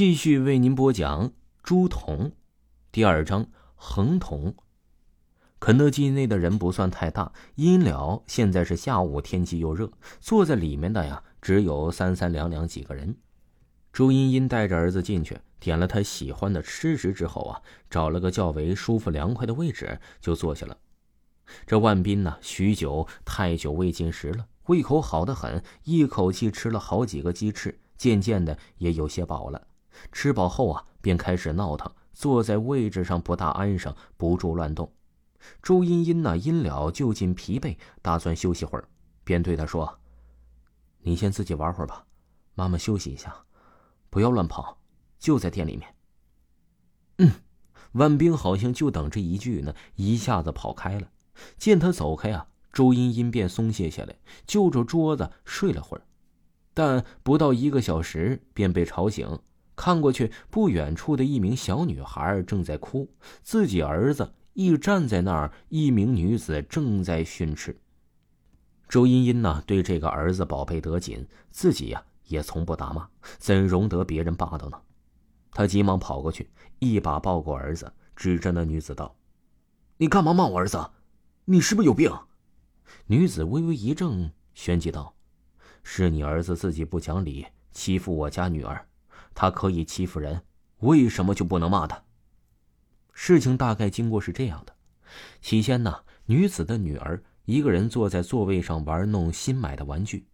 继续为您播讲朱仝第二章横童。肯德基内的人不算太大，阴了现在是下午，天气又热，坐在里面的呀只有三三两两几个人。朱茵茵带着儿子进去，点了他喜欢的吃食之后啊，找了个较为舒服凉快的位置就坐下了。这万斌呢，许久太久未进食了，胃口好的很，一口气吃了好几个鸡翅，渐渐的也有些饱了。吃饱后啊，便开始闹腾，坐在位置上不大安生，不住乱动。周茵茵呢，因了就近疲惫，打算休息会儿，便对他说：“你先自己玩会儿吧，妈妈休息一下，不要乱跑，就在店里面。”嗯，万兵好像就等这一句呢，一下子跑开了。见他走开啊，周茵茵便松懈下来，就着桌子睡了会儿，但不到一个小时便被吵醒。看过去，不远处的一名小女孩正在哭，自己儿子亦站在那儿，一名女子正在训斥。周茵茵呢，对这个儿子宝贝得紧，自己呀也从不打骂，怎容得别人霸道呢？他急忙跑过去，一把抱过儿子，指着那女子道：“你干嘛骂我儿子？你是不是有病？”女子微微一怔，旋即道：“是你儿子自己不讲理，欺负我家女儿。”他可以欺负人，为什么就不能骂他？事情大概经过是这样的：起先呢，女子的女儿一个人坐在座位上玩弄新买的玩具。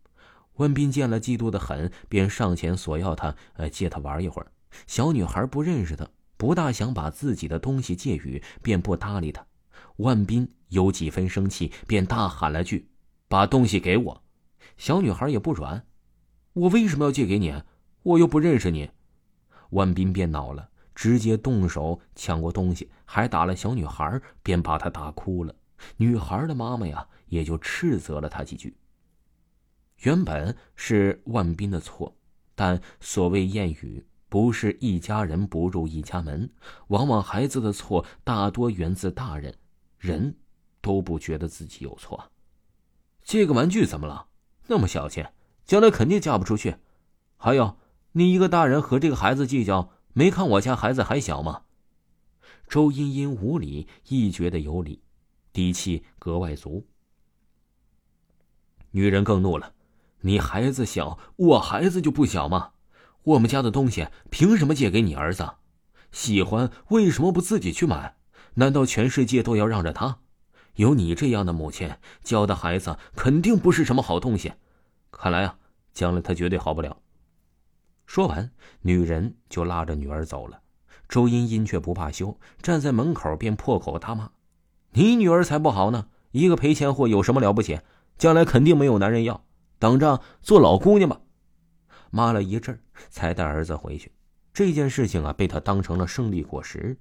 万斌见了，嫉妒的很，便上前索要她，呃，借她玩一会儿。小女孩不认识他，不大想把自己的东西借予，便不搭理他。万斌有几分生气，便大喊了句：“把东西给我！”小女孩也不软：“我为什么要借给你？”我又不认识你，万斌便恼了，直接动手抢过东西，还打了小女孩，便把她打哭了。女孩的妈妈呀，也就斥责了他几句。原本是万斌的错，但所谓谚语，不是一家人不入一家门，往往孩子的错大多源自大人，人都不觉得自己有错。借个玩具怎么了？那么小气，将来肯定嫁不出去。还有。你一个大人和这个孩子计较，没看我家孩子还小吗？周茵茵无理，亦觉得有理，底气格外足。女人更怒了：“你孩子小，我孩子就不小吗？我们家的东西凭什么借给你儿子？喜欢为什么不自己去买？难道全世界都要让着他？有你这样的母亲教的孩子，肯定不是什么好东西。看来啊，将来他绝对好不了。”说完，女人就拉着女儿走了。周茵茵却不罢休，站在门口便破口大骂：“你女儿才不好呢！一个赔钱货有什么了不起？将来肯定没有男人要，等着做老姑娘吧！”骂了一阵，才带儿子回去。这件事情啊，被她当成了胜利果实，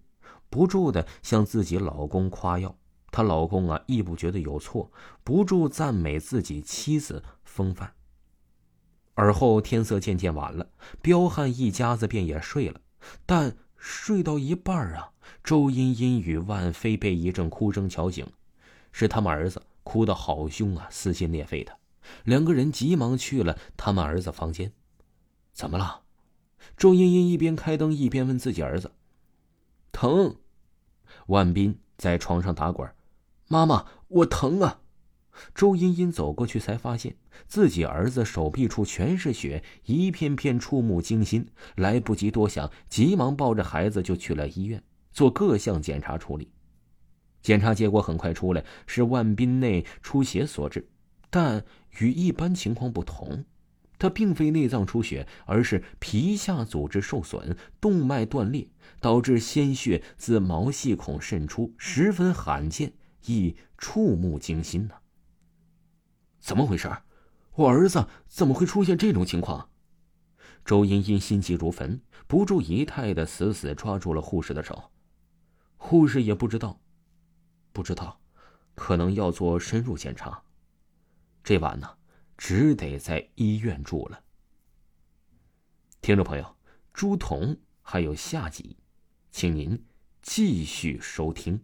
不住的向自己老公夸耀。她老公啊，亦不觉得有错，不住赞美自己妻子风范。而后天色渐渐晚了，彪悍一家子便也睡了。但睡到一半啊，周茵茵与万飞被一阵哭声吵醒，是他们儿子哭得好凶啊，撕心裂肺的。两个人急忙去了他们儿子房间。怎么了？周茵茵一边开灯一边问自己儿子：“疼。”万斌在床上打滚：“妈妈，我疼啊。”周茵茵走过去，才发现自己儿子手臂处全是血，一片片触目惊心。来不及多想，急忙抱着孩子就去了医院做各项检查处理。检查结果很快出来，是万斌内出血所致，但与一般情况不同，他并非内脏出血，而是皮下组织受损，动脉断裂，导致鲜血自毛细孔渗出，十分罕见，亦触目惊心呢。怎么回事？我儿子怎么会出现这种情况？周茵茵心急如焚，不住仪态的死死抓住了护士的手。护士也不知道，不知道，可能要做深入检查。这晚呢，只得在医院住了。听众朋友，朱彤还有下集，请您继续收听。